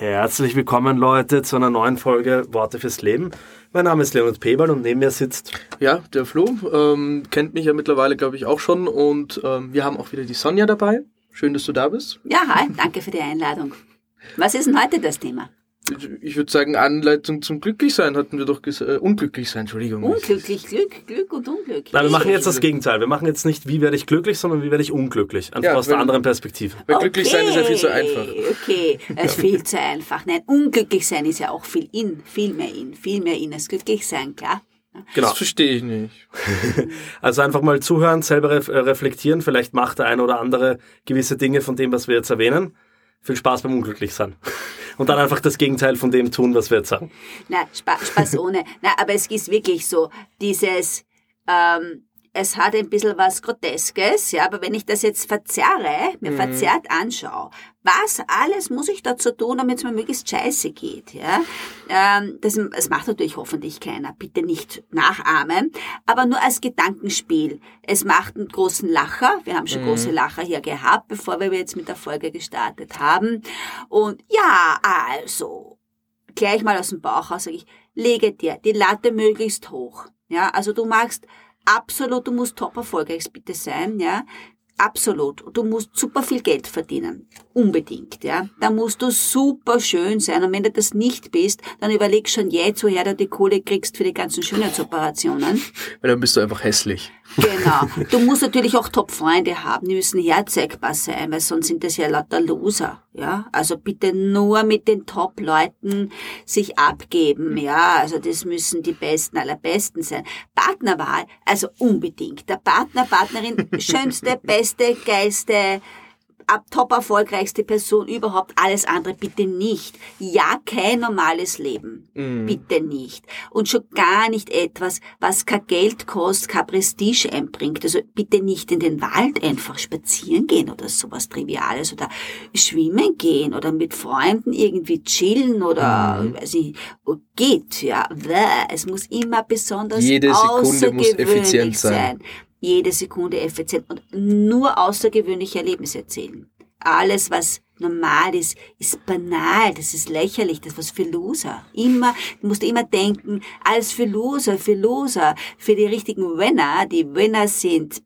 Herzlich willkommen, Leute, zu einer neuen Folge Worte fürs Leben. Mein Name ist Leonard Peberl und neben mir sitzt. Ja, der Flo. Ähm, kennt mich ja mittlerweile, glaube ich, auch schon. Und ähm, wir haben auch wieder die Sonja dabei. Schön, dass du da bist. Ja, hi, danke für die Einladung. Was ist denn heute das Thema? Ich würde sagen, Anleitung zum Glücklichsein hatten wir doch gesagt. Äh, unglücklich sein, Entschuldigung. Unglücklich, Glück, Glück und Unglück. Nein, wir machen jetzt das Gegenteil. Wir machen jetzt nicht, wie werde ich glücklich, sondern wie werde ich unglücklich. Einfach ja, aus einer anderen Perspektive. Weil okay. glücklich sein ist ja viel zu einfach. Okay, es ist viel zu einfach. Nein, unglücklich sein ist ja auch viel in, viel mehr in, viel mehr in als glücklich sein, klar. Genau. Das verstehe ich nicht. also einfach mal zuhören, selber reflektieren. Vielleicht macht der eine oder andere gewisse Dinge von dem, was wir jetzt erwähnen. Viel Spaß beim Unglücklichsein und dann einfach das Gegenteil von dem tun, was wir jetzt sagen. Na, Spaß, Spaß ohne. Na, aber es ist wirklich so, dieses, ähm, es hat ein bisschen was Groteskes, ja, aber wenn ich das jetzt verzerre, mir mhm. verzerrt anschaue, was alles muss ich dazu tun, damit es mir möglichst scheiße geht, ja, ähm, das, das macht natürlich hoffentlich keiner, bitte nicht nachahmen, aber nur als Gedankenspiel. Es macht einen großen Lacher, wir haben schon mhm. große Lacher hier gehabt, bevor wir jetzt mit der Folge gestartet haben, und ja, also, gleich mal aus dem Bauch raus sage ich, lege dir die Latte möglichst hoch, ja, also du magst absolut, du musst top erfolgreich bitte sein, ja. Absolut. Du musst super viel Geld verdienen. Unbedingt, ja. Da musst du super schön sein. Und wenn du das nicht bist, dann überleg schon jetzt, woher du die Kohle kriegst für die ganzen Schönheitsoperationen. Weil dann bist du einfach hässlich. Genau. Du musst natürlich auch Top-Freunde haben, die müssen herzeigbar sein, weil sonst sind das ja lauter Loser. Ja, also bitte nur mit den Top-Leuten sich abgeben. Ja, also das müssen die Besten aller Besten sein. Partnerwahl, also unbedingt. Der Partner, Partnerin, schönste, beste, geilste, ab top erfolgreichste Person überhaupt, alles andere bitte nicht. Ja, kein normales Leben. Mm. Bitte nicht. Und schon gar nicht etwas, was kein Geld kostet, kein Prestige einbringt. Also bitte nicht in den Wald einfach spazieren gehen oder sowas Triviales oder schwimmen gehen oder mit Freunden irgendwie chillen oder, mm. weiß ich, oh, geht, ja. Es muss immer besonders Jede Sekunde muss effizient sein. sein jede Sekunde effizient und nur außergewöhnliche Erlebnisse erzählen. Alles, was normal ist, ist banal, das ist lächerlich, das ist was für Loser. Immer, du musst immer denken, alles für Loser, für Loser, für die richtigen Winner, die Winner sind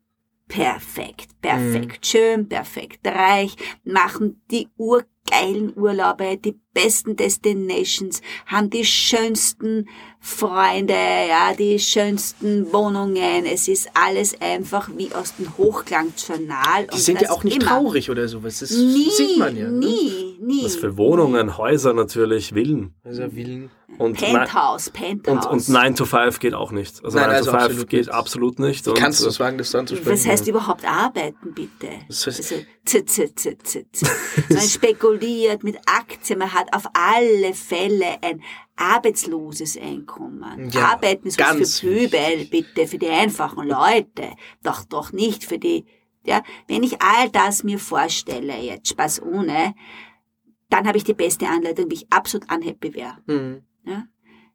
perfekt, perfekt mhm. schön, perfekt reich, machen die urgeilen Urlaube, die besten Destinations, haben die schönsten Freunde, ja, die schönsten Wohnungen. Es ist alles einfach wie aus dem Hochglanzjournal. Die sind ja auch nicht immer. traurig oder sowas. Das nie, sieht man ja. Ne? Nie, nie. Was für Wohnungen, Häuser natürlich, Villen. Also Villen. Und Penthouse, Penthouse. Und, und 9 to 5 geht auch nicht. Also Nein, 9 also to 5 absolut geht nicht. absolut nicht. Und Kannst du es wagen, das dann zu sprechen? Was heißt überhaupt arbeiten, bitte? Das heißt also, z, z, z, z, z. Man spekuliert mit Aktien, man hat auf alle Fälle ein arbeitsloses Einkommen. Ja, Arbeiten ist was für Pöbel, bitte, für die einfachen Leute. Doch, doch nicht für die, ja. Wenn ich all das mir vorstelle, jetzt Spaß ohne, dann habe ich die beste Anleitung, wie ich absolut unhappy wäre. Mhm. Ja?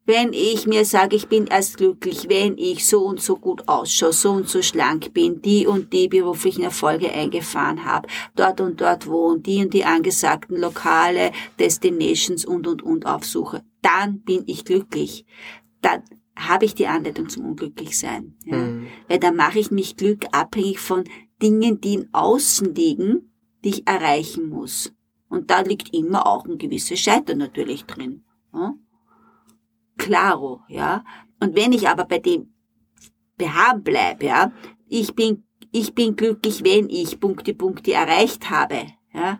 Wenn ich mir sage, ich bin erst glücklich, wenn ich so und so gut ausschaue, so und so schlank bin, die und die beruflichen Erfolge eingefahren habe, dort und dort wohne, die und die angesagten Lokale, Destinations und und und aufsuche, dann bin ich glücklich. Dann habe ich die Anleitung zum Unglücklichsein. Ja? Mhm. Weil dann mache ich mich Glück abhängig von Dingen, die in Außen liegen, die ich erreichen muss. Und da liegt immer auch ein gewisses Scheitern natürlich drin. Ja? Claro, ja. Und wenn ich aber bei dem beharren bleibe, ja, ich bin, ich bin glücklich, wenn ich Punkte, Punkte erreicht habe, ja,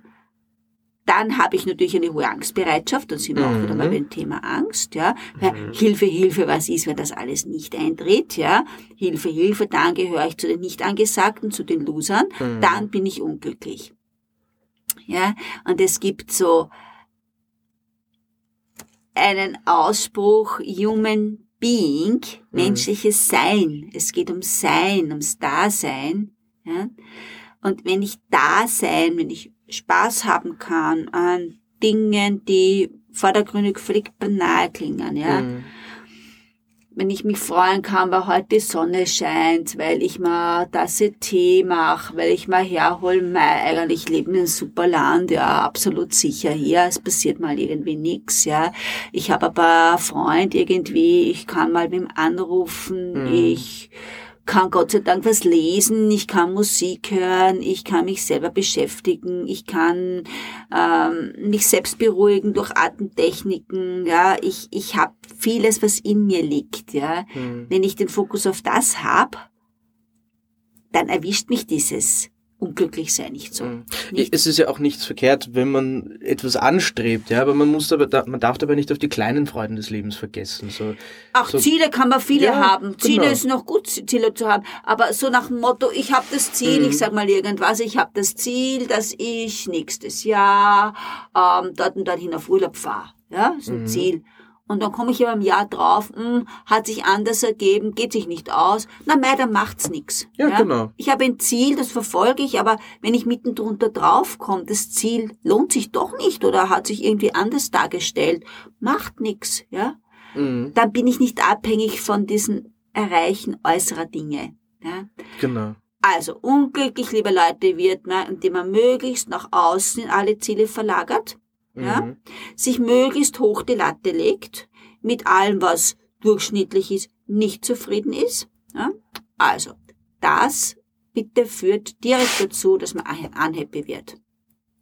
dann habe ich natürlich eine hohe Angstbereitschaft, dann sind wir mhm. auch wieder mal mhm. beim Thema Angst, ja. Mhm. Hilfe, Hilfe, was ist, wenn das alles nicht eintritt, ja. Hilfe, Hilfe, dann gehöre ich zu den nicht angesagten, zu den Losern, mhm. dann bin ich unglücklich. Ja, und es gibt so, einen Ausspruch Human Being, mhm. menschliches Sein. Es geht um Sein, ums Dasein. Ja? Und wenn ich da sein, wenn ich Spaß haben kann an Dingen, die vordergründig völlig banal klingen, ja, mhm. Wenn ich mich freuen kann, weil heute die Sonne scheint, weil ich mal Tasse Tee mache, weil ich mal herhol, mei, eigentlich leben in ein super Land, ja, absolut sicher hier, es passiert mal irgendwie nix, ja. Ich habe aber Freund irgendwie, ich kann mal mit ihm anrufen, mhm. ich kann Gott sei Dank was lesen, ich kann Musik hören, ich kann mich selber beschäftigen, ich kann ähm, mich selbst beruhigen durch Atemtechniken, ja, ich, ich habe vieles, was in mir liegt, ja. Mhm. Wenn ich den Fokus auf das habe, dann erwischt mich dieses unglücklich sein nicht so. Mhm. Nicht. Es ist ja auch nichts verkehrt, wenn man etwas anstrebt, ja, aber man muss aber, man darf dabei nicht auf die kleinen Freuden des Lebens vergessen. So, auch so, Ziele kann man viele ja, haben. Ziele genau. ist noch gut, Ziele zu haben, aber so nach dem Motto, ich habe das Ziel, mhm. ich sag mal irgendwas, ich habe das Ziel, dass ich nächstes Jahr ähm, dort und dorthin auf Urlaub fahre. Ja, so ein mhm. Ziel. Und dann komme ich aber im Jahr drauf, hm, hat sich anders ergeben, geht sich nicht aus. Na mei, dann macht's nix. Ja, ja, genau. Ich habe ein Ziel, das verfolge ich, aber wenn ich mitten drunter drauf komme, das Ziel lohnt sich doch nicht oder hat sich irgendwie anders dargestellt, macht nix, ja. Mhm. Dann bin ich nicht abhängig von diesen Erreichen äußerer Dinge. Ja? Genau. Also unglücklich, liebe Leute, wird man, indem man möglichst nach außen in alle Ziele verlagert ja, mhm. sich möglichst hoch die Latte legt, mit allem, was durchschnittlich ist, nicht zufrieden ist. Ja. Also, das bitte führt direkt dazu, dass man unhappy wird.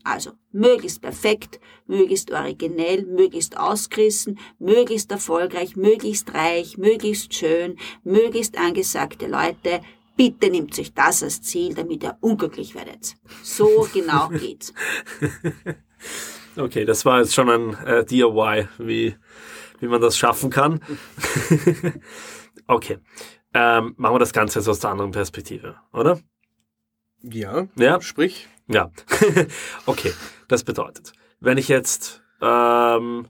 Also, möglichst perfekt, möglichst originell, möglichst ausgerissen, möglichst erfolgreich, möglichst reich, möglichst schön, möglichst angesagte Leute. Bitte nimmt sich das als Ziel, damit ihr unglücklich werdet. So genau geht's. Okay, das war jetzt schon ein äh, DIY, wie, wie man das schaffen kann. okay. Ähm, machen wir das Ganze jetzt aus der anderen Perspektive, oder? Ja. Ja. Sprich. Ja. okay. Das bedeutet, wenn ich jetzt ähm,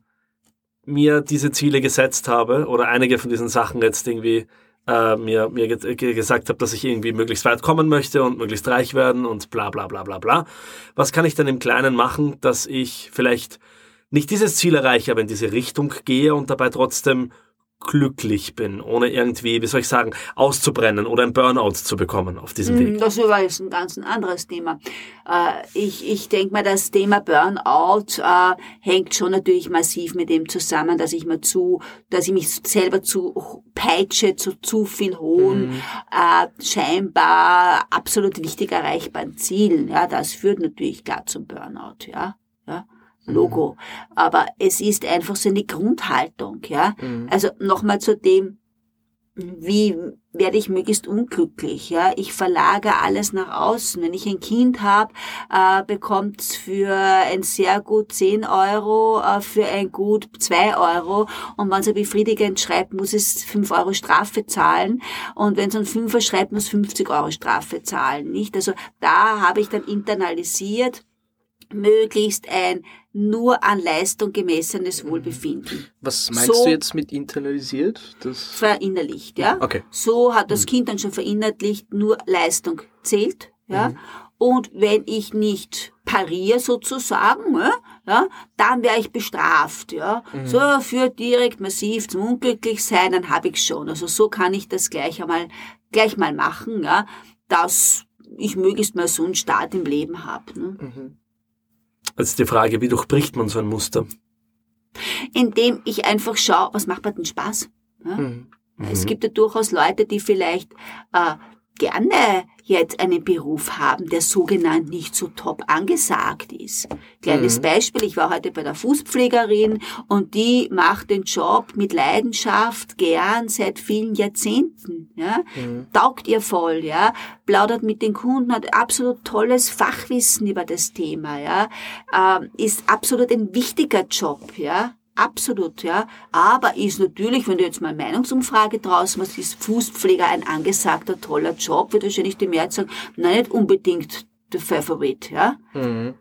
mir diese Ziele gesetzt habe oder einige von diesen Sachen jetzt irgendwie äh, mir, mir ge gesagt habe, dass ich irgendwie möglichst weit kommen möchte und möglichst reich werden und bla bla bla bla bla. Was kann ich dann im Kleinen machen, dass ich vielleicht nicht dieses Ziel erreiche, aber in diese Richtung gehe und dabei trotzdem glücklich bin, ohne irgendwie, wie soll ich sagen, auszubrennen oder ein Burnout zu bekommen auf diesem hm, Weg. Das war jetzt ein ganz anderes Thema. Äh, ich, ich denke mal, das Thema Burnout äh, hängt schon natürlich massiv mit dem zusammen, dass ich mir zu, dass ich mich selber zu peitsche, zu zu viel hohen, mhm. äh, scheinbar absolut wichtig erreichbaren Zielen. Ja, das führt natürlich klar zum Burnout. Ja, ja. Logo. Aber es ist einfach so eine Grundhaltung, ja. Mhm. Also nochmal zu dem, wie werde ich möglichst unglücklich, ja. Ich verlagere alles nach außen. Wenn ich ein Kind habe, äh, bekommt für ein sehr gut 10 Euro, äh, für ein gut 2 Euro. Und wenn es ein befriedigend schreibt, muss es 5 Euro Strafe zahlen. Und wenn es ein Fünfer schreibt, muss 50 Euro Strafe zahlen, nicht? Also da habe ich dann internalisiert, möglichst ein nur an Leistung gemessenes. Wohlbefinden. Was meinst so du jetzt mit internalisiert? Das verinnerlicht, ja. Okay. So hat das mhm. Kind dann schon verinnerlicht, nur Leistung zählt, ja. Mhm. Und wenn ich nicht pariere sozusagen, ja, ja dann wäre ich bestraft. Ja. Mhm. So führt direkt massiv zum Unglücklichsein, dann habe ich schon. Also so kann ich das gleich einmal gleich mal machen, ja, dass ich möglichst mal so einen Start im Leben habe. Ne? Mhm. Jetzt die Frage, wie durchbricht man so ein Muster? Indem ich einfach schaue, was macht mir denn Spaß? Ja? Mhm. Es gibt ja durchaus Leute, die vielleicht äh, gerne jetzt einen Beruf haben, der sogenannt nicht so top angesagt ist. Kleines mhm. Beispiel, ich war heute bei der Fußpflegerin und die macht den Job mit Leidenschaft gern seit vielen Jahrzehnten, ja. Mhm. Taugt ihr voll, ja. Plaudert mit den Kunden, hat absolut tolles Fachwissen über das Thema, ja. Ähm, ist absolut ein wichtiger Job, ja. Absolut, ja. Aber ist natürlich, wenn du jetzt mal Meinungsumfrage draußen was ist Fußpfleger ein angesagter, toller Job, wird wahrscheinlich die Mehrheit sagen, nein, nicht unbedingt der Favorit, ja. Mhm.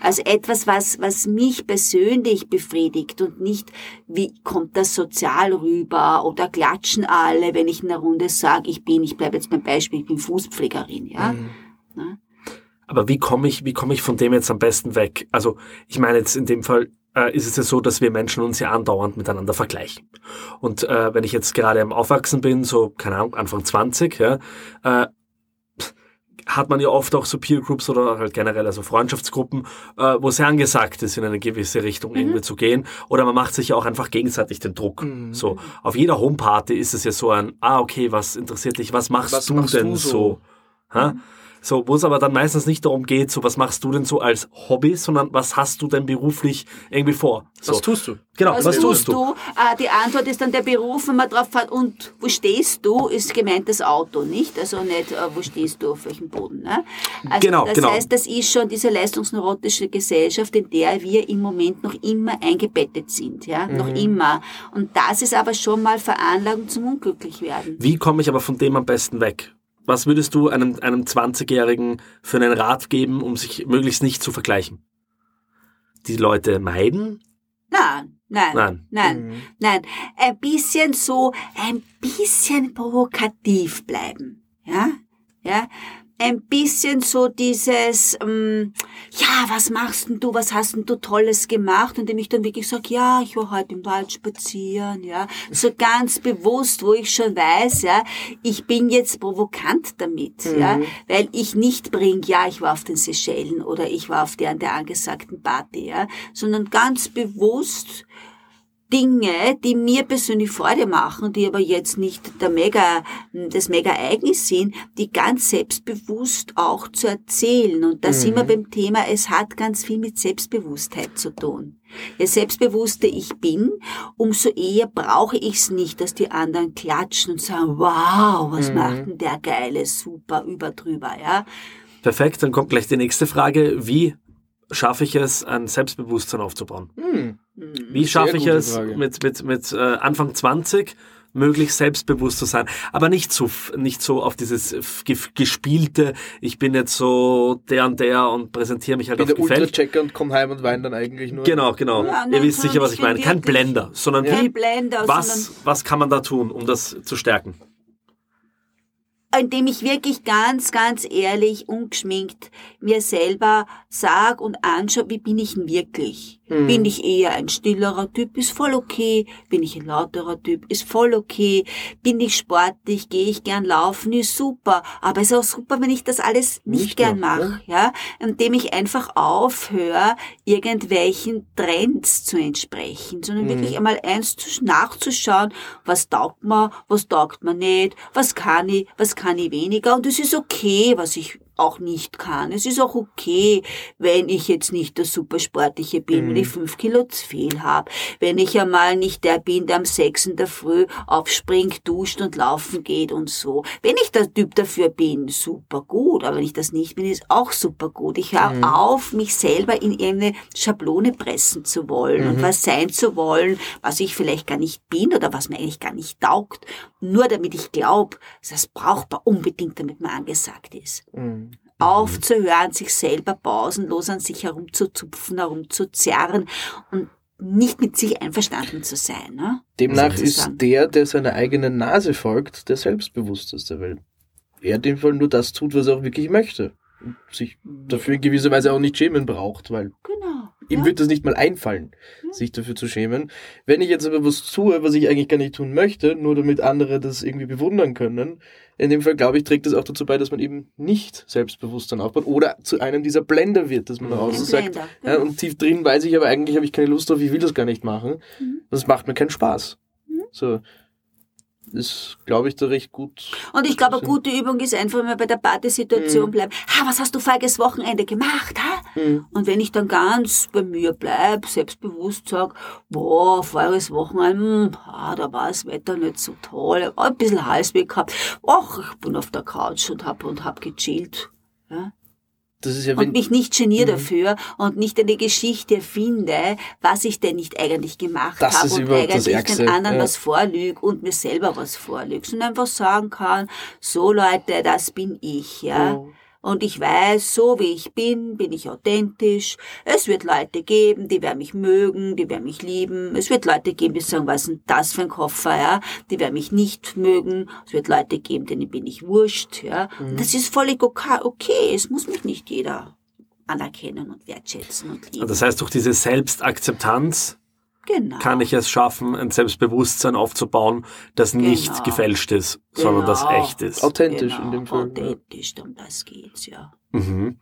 Also etwas, was, was mich persönlich befriedigt und nicht, wie kommt das sozial rüber oder klatschen alle, wenn ich in der Runde sage, ich bin, ich bleibe jetzt beim Beispiel, ich bin Fußpflegerin, ja. Mhm. ja? Aber wie komme ich, wie komme ich von dem jetzt am besten weg? Also, ich meine jetzt in dem Fall, äh, ist es ja so, dass wir Menschen uns ja andauernd miteinander vergleichen. Und äh, wenn ich jetzt gerade am Aufwachsen bin, so, keine Ahnung, Anfang 20, ja, äh, hat man ja oft auch so Peer Groups oder halt generell also Freundschaftsgruppen, äh, wo es sehr angesagt ist, in eine gewisse Richtung mhm. irgendwie zu gehen. Oder man macht sich ja auch einfach gegenseitig den Druck. Mhm. So auf jeder Homeparty ist es ja so ein, ah okay, was interessiert dich, was machst was du machst denn du so? so? Mhm. So, wo es aber dann meistens nicht darum geht, so was machst du denn so als Hobby, sondern was hast du denn beruflich irgendwie vor? So. Was tust du? Genau, was, was tust du? du? Äh, die Antwort ist dann der Beruf, wenn man drauf fährt, und wo stehst du, ist gemeint das Auto, nicht? Also nicht, äh, wo stehst du, auf welchem Boden. Ne? Also genau, das genau. heißt, das ist schon diese leistungsneurotische Gesellschaft, in der wir im Moment noch immer eingebettet sind, ja, mhm. noch immer. Und das ist aber schon mal Veranlagung zum Unglücklichwerden. Wie komme ich aber von dem am besten weg? Was würdest du einem, einem 20-Jährigen für einen Rat geben, um sich möglichst nicht zu vergleichen? Die Leute meiden? Nein, nein, nein, nein, mhm. nein. Ein bisschen so, ein bisschen provokativ bleiben. Ja, ja ein bisschen so dieses, ähm, ja, was machst denn du, was hast denn du Tolles gemacht? Und dem ich dann wirklich sage, ja, ich war heute im Wald spazieren, ja, so ganz bewusst, wo ich schon weiß, ja, ich bin jetzt provokant damit, mhm. ja, weil ich nicht bringe, ja, ich war auf den Seychellen oder ich war auf der, der angesagten Party, ja, sondern ganz bewusst Dinge, die mir persönlich Freude machen, die aber jetzt nicht der Mega, das Mega-Ereignis sind, die ganz selbstbewusst auch zu erzählen. Und da mhm. sind wir beim Thema, es hat ganz viel mit Selbstbewusstheit zu tun. Je selbstbewusster ich bin, umso eher brauche ich es nicht, dass die anderen klatschen und sagen, wow, was mhm. macht denn der geile, super, über drüber, ja. Perfekt, dann kommt gleich die nächste Frage. Wie schaffe ich es, ein Selbstbewusstsein aufzubauen? Mhm. Wie schaffe ich es Frage. mit, mit, mit äh, Anfang 20 möglichst selbstbewusst zu sein, aber nicht so nicht so auf dieses gespielte, ich bin jetzt so der und der und präsentiere mich halt bin auf der Gefällt. Checker und komm heim und weine dann eigentlich nur. Genau, genau. Ja, Ihr wisst sicher, was ich meine. Kein Blender, sondern ja. wie, Blender, was, sondern was kann man da tun, um das zu stärken? indem ich wirklich ganz, ganz ehrlich, ungeschminkt mir selber sag und anschaue, wie bin ich denn wirklich? Mhm. Bin ich eher ein stillerer Typ, ist voll okay. Bin ich ein lauterer Typ, ist voll okay. Bin ich sportlich, gehe ich gern laufen, ist super. Aber es ist auch super, wenn ich das alles nicht, nicht gern mache, ja. Indem ich einfach aufhöre, irgendwelchen Trends zu entsprechen, sondern mhm. wirklich einmal eins nachzuschauen, was taugt mir, was taugt mir nicht, was kann ich, was kann ich weniger. Und es ist okay, was ich auch nicht kann. Es ist auch okay, wenn ich jetzt nicht der Supersportliche bin, mhm. wenn ich fünf Kilo zu viel habe, wenn ich einmal nicht der bin, der am sechs in der Früh aufspringt, duscht und laufen geht und so. Wenn ich der Typ dafür bin, super gut, aber wenn ich das nicht bin, ist auch super gut. Ich höre mhm. auf, mich selber in irgendeine Schablone pressen zu wollen mhm. und was sein zu wollen, was ich vielleicht gar nicht bin oder was mir eigentlich gar nicht taugt, nur damit ich glaube, das brauchbar unbedingt, damit man angesagt ist. Mhm aufzuhören, sich selber pausenlos an sich herumzuzupfen, herumzuzerren und nicht mit sich einverstanden zu sein. Ne? Demnach ist der, der seiner eigenen Nase folgt, der selbstbewussteste, weil er in dem Fall nur das tut, was er auch wirklich möchte. Und sich dafür in gewisser Weise auch nicht schämen braucht, weil ihm ja. wird das nicht mal einfallen, ja. sich dafür zu schämen. Wenn ich jetzt aber was tue, was ich eigentlich gar nicht tun möchte, nur damit andere das irgendwie bewundern können, in dem Fall, glaube ich, trägt das auch dazu bei, dass man eben nicht Selbstbewusstsein aufbaut oder zu einem dieser Blender wird, dass man mhm. außen sagt, ja, genau. und tief drin weiß ich aber eigentlich, habe ich keine Lust drauf, ich will das gar nicht machen. Mhm. Das macht mir keinen Spaß. Mhm. So, ist, glaube ich, da recht gut. Und ich glaube, eine gute Übung ist einfach mal bei der Partysituation mhm. bleiben. Ha, was hast du voriges Wochenende gemacht, ha? Mhm. Und wenn ich dann ganz bei mir bleib, selbstbewusst sag, boah, voriges Wochenende, mh, hm, ah, da war das Wetter nicht so toll, ein bisschen Halsweg gehabt. Ach, ich bin auf der Couch und hab, und hab gechillt. Ja? Ja, und mich nicht geniere mhm. dafür und nicht eine Geschichte finde, was ich denn nicht eigentlich gemacht habe und eigentlich den anderen ja. was vorlüge und mir selber was vorlüge, sondern einfach sagen kann, so Leute, das bin ich, ja. Oh. Und ich weiß, so wie ich bin, bin ich authentisch. Es wird Leute geben, die werden mich mögen, die werden mich lieben. Es wird Leute geben, die sagen, was ist denn das für ein Koffer, ja? Die werden mich nicht mögen. Es wird Leute geben, denen bin ich wurscht, ja? Mhm. Das ist völlig okay. Es muss mich nicht jeder anerkennen und wertschätzen und lieben. Das heißt, durch diese Selbstakzeptanz genau. kann ich es schaffen, ein Selbstbewusstsein aufzubauen, das genau. nicht gefälscht ist, genau. sondern das genau. echt ist. Authentisch in dem Fall. Authentisch, um das geht's, ja. Mhm.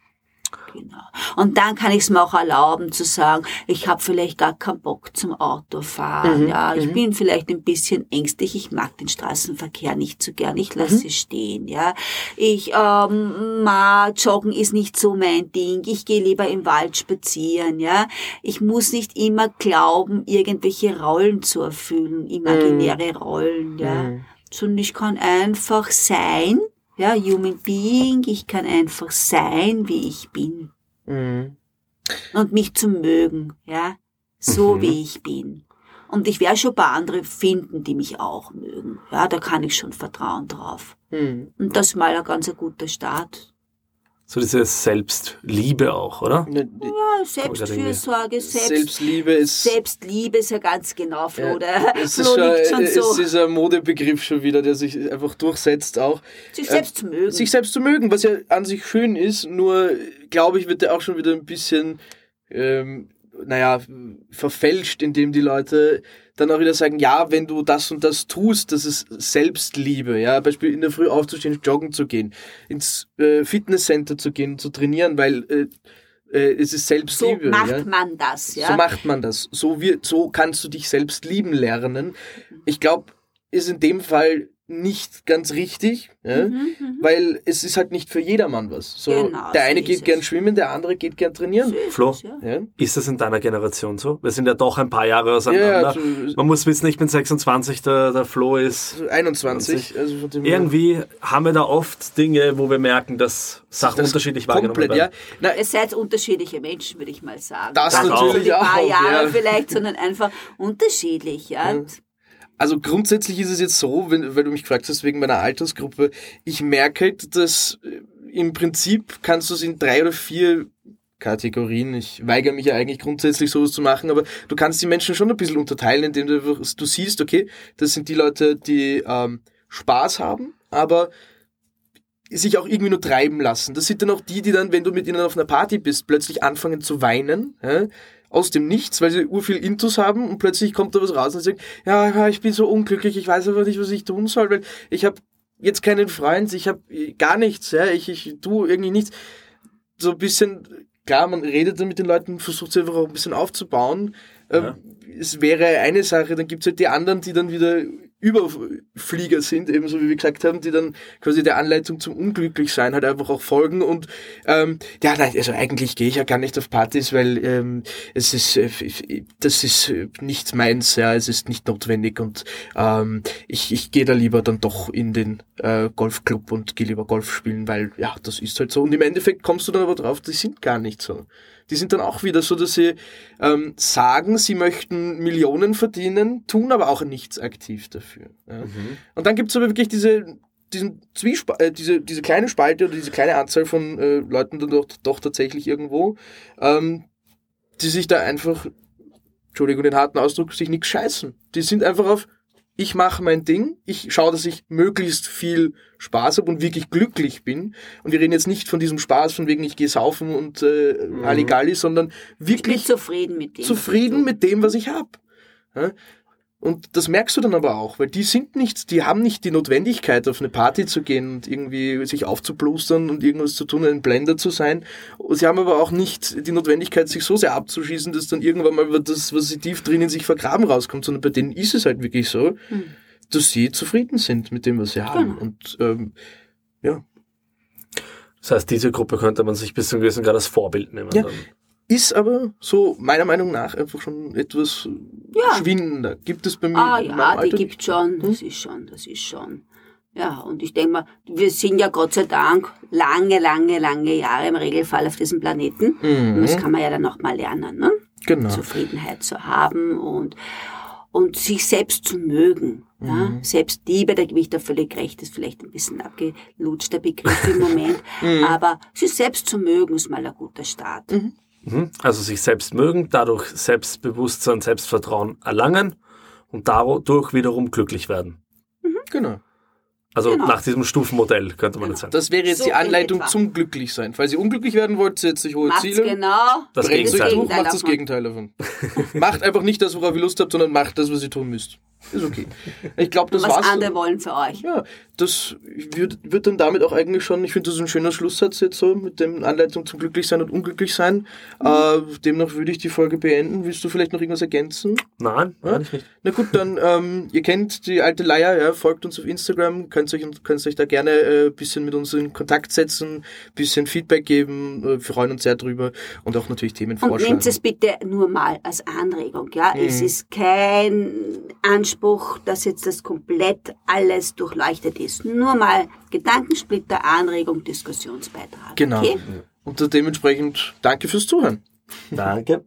Genau. Und dann kann ich es mir auch erlauben zu sagen, ich habe vielleicht gar keinen Bock zum Autofahren. Mhm, ja, ich mhm. bin vielleicht ein bisschen ängstlich. Ich mag den Straßenverkehr nicht so gern. Ich lasse mhm. es stehen. Ja, ich ähm, ma, Joggen ist nicht so mein Ding. Ich gehe lieber im Wald spazieren. Ja, ich muss nicht immer glauben, irgendwelche Rollen zu erfüllen, imaginäre mhm. Rollen. Ja, mhm. sondern ich kann einfach sein ja, Human Being, ich kann einfach sein, wie ich bin. Mhm. Und mich zu mögen, ja, so mhm. wie ich bin. Und ich werde schon ein paar andere finden, die mich auch mögen. Ja, da kann ich schon vertrauen drauf. Mhm. Und das ist mal ein ganz guter Start so diese Selbstliebe auch, oder? Ne, ja, Selbstfürsorge, Selbst, Selbstliebe ist. Selbstliebe ist ja ganz genau, Flo. Ja, es, Flo ist schon, schon so. es ist ein Modebegriff schon wieder, der sich einfach durchsetzt auch. Sich selbst äh, zu mögen. Sich selbst zu mögen, was ja an sich schön ist, nur glaube ich, wird der auch schon wieder ein bisschen, ähm, naja, verfälscht, indem die Leute dann auch wieder sagen, ja, wenn du das und das tust, das ist Selbstliebe, ja, Beispiel in der Früh aufzustehen, joggen zu gehen, ins äh, Fitnesscenter zu gehen, zu trainieren, weil äh, äh, es ist Selbstliebe. So macht ja? man das, ja. So macht man das. So, wird, so kannst du dich selbst lieben lernen. Ich glaube, ist in dem Fall nicht ganz richtig, ja? Mhm, mhm, weil es ist halt nicht für jedermann was. So, genau, der eine so geht gern schwimmen, der andere geht gern trainieren. So Flo, ja. ist das in deiner Generation so? Wir sind ja doch ein paar Jahre auseinander. Ja, also, Man muss wissen, ich bin 26, der, der Flo ist 21. Also Irgendwie haben wir da oft Dinge, wo wir merken, dass Sachen das unterschiedlich wahrgenommen werden. Ja. Na, Ihr seid unterschiedliche Menschen, würde ich mal sagen. Das, das natürlich auch. Ein paar Jahre vielleicht, sondern einfach unterschiedlich. Ja. Also grundsätzlich ist es jetzt so, wenn, weil du mich gefragt hast wegen meiner Altersgruppe, ich merke halt, dass äh, im Prinzip kannst du es in drei oder vier Kategorien. Ich weigere mich ja eigentlich grundsätzlich sowas zu machen, aber du kannst die Menschen schon ein bisschen unterteilen, indem du, du siehst, okay, das sind die Leute, die ähm, Spaß haben, aber sich auch irgendwie nur treiben lassen. Das sind dann auch die, die dann, wenn du mit ihnen auf einer Party bist, plötzlich anfangen zu weinen. Ja? Aus dem Nichts, weil sie urviel Intus haben und plötzlich kommt da was raus und sagt, ja, ich bin so unglücklich, ich weiß aber nicht, was ich tun soll, weil ich habe jetzt keinen Freund, ich habe gar nichts, ja, ich, ich tu irgendwie nichts. So ein bisschen, klar, man redet dann mit den Leuten, versucht sie einfach auch ein bisschen aufzubauen. Ähm, ja. Es wäre eine Sache, dann gibt es halt die anderen, die dann wieder Überflieger sind, ebenso wie wir gesagt haben, die dann quasi der Anleitung zum Unglücklichsein halt einfach auch folgen. Und ähm, ja, nein, also eigentlich gehe ich ja gar nicht auf Partys, weil ähm, es ist, äh, das ist äh, nicht meins, ja, es ist nicht notwendig. Und ähm, ich, ich gehe da lieber dann doch in den äh, Golfclub und gehe lieber Golf spielen, weil ja, das ist halt so. Und im Endeffekt kommst du dann aber drauf, die sind gar nicht so. Die sind dann auch wieder so, dass sie ähm, sagen, sie möchten Millionen verdienen, tun aber auch nichts aktiv dafür. Ja. Mhm. Und dann gibt es aber wirklich diese, diesen Zwiesp äh, diese, diese kleine Spalte oder diese kleine Anzahl von äh, Leuten dann doch, doch tatsächlich irgendwo, ähm, die sich da einfach, Entschuldigung den harten Ausdruck, sich nichts scheißen. Die sind einfach auf, ich mache mein Ding, ich schaue, dass ich möglichst viel Spaß habe und wirklich glücklich bin. Und wir reden jetzt nicht von diesem Spaß, von wegen ich gehe saufen und äh, mhm. Halligalli, sondern wirklich ich bin zufrieden mit dem. Zufrieden mit dem, was ich habe. Ja? Und das merkst du dann aber auch, weil die sind nicht, die haben nicht die Notwendigkeit, auf eine Party zu gehen und irgendwie sich aufzublustern und irgendwas zu tun, ein Blender zu sein. Sie haben aber auch nicht die Notwendigkeit, sich so sehr abzuschießen, dass dann irgendwann mal das, was sie tief drinnen sich vergraben rauskommt, sondern bei denen ist es halt wirklich so, hm. dass sie zufrieden sind mit dem, was sie haben. Genau. Und ähm, ja. Das heißt, diese Gruppe könnte man sich bis zum gewissen Grad als Vorbild nehmen. Ja, dann. Ist aber so meiner Meinung nach einfach schon etwas ja. schwindender. Gibt es bei mir? Ah ja, die gibt schon. Das ist schon, das ist schon. Ja, und ich denke mal, wir sind ja Gott sei Dank lange, lange, lange Jahre im Regelfall auf diesem Planeten. Mhm. Und das kann man ja dann nochmal lernen, ne? Genau. Zufriedenheit zu haben und, und sich selbst zu mögen. Mhm. Ja? Selbstliebe, da gebe ich da völlig recht, ist vielleicht ein bisschen abgelutschter Begriff im Moment. mhm. Aber sich selbst zu mögen ist mal ein guter Start. Mhm. Mhm. Also sich selbst mögen, dadurch Selbstbewusstsein, Selbstvertrauen erlangen und dadurch wiederum glücklich werden. Mhm. Genau. Also genau. nach diesem Stufenmodell könnte man genau. jetzt sagen. Das wäre jetzt so die Anleitung zum Glücklichsein. Falls ihr unglücklich werden wollt, setzt euch hohe macht's Ziele. genau. Das Gegenteil. Durch, macht das Gegenteil davon. macht einfach nicht das, worauf ihr Lust habt, sondern macht das, was ihr tun müsst. Ist okay. Ich glaube, das was war's. Was andere wollen für euch. Ja, das wird, wird dann damit auch eigentlich schon, ich finde das ein schöner Schlusssatz jetzt so, mit dem Anleitung zum Glücklichsein und Unglücklichsein. Mhm. Äh, demnach würde ich die Folge beenden. Willst du vielleicht noch irgendwas ergänzen? Nein, ja? nein, ich nicht. Na gut, dann, ähm, ihr kennt die alte Leier, ja, folgt uns auf Instagram, könnt euch, könnt euch da gerne ein äh, bisschen mit uns in Kontakt setzen, bisschen Feedback geben, äh, wir freuen uns sehr drüber und auch natürlich Themen und vorschlagen. Und nehmt es bitte nur mal als Anregung, ja. Mhm. Es ist kein Anspruch, dass jetzt das komplett alles durchleuchtet ist. Nur mal Gedankensplitter, Anregung, Diskussionsbeitrag. Genau. Okay? Und dementsprechend danke fürs Zuhören. Danke.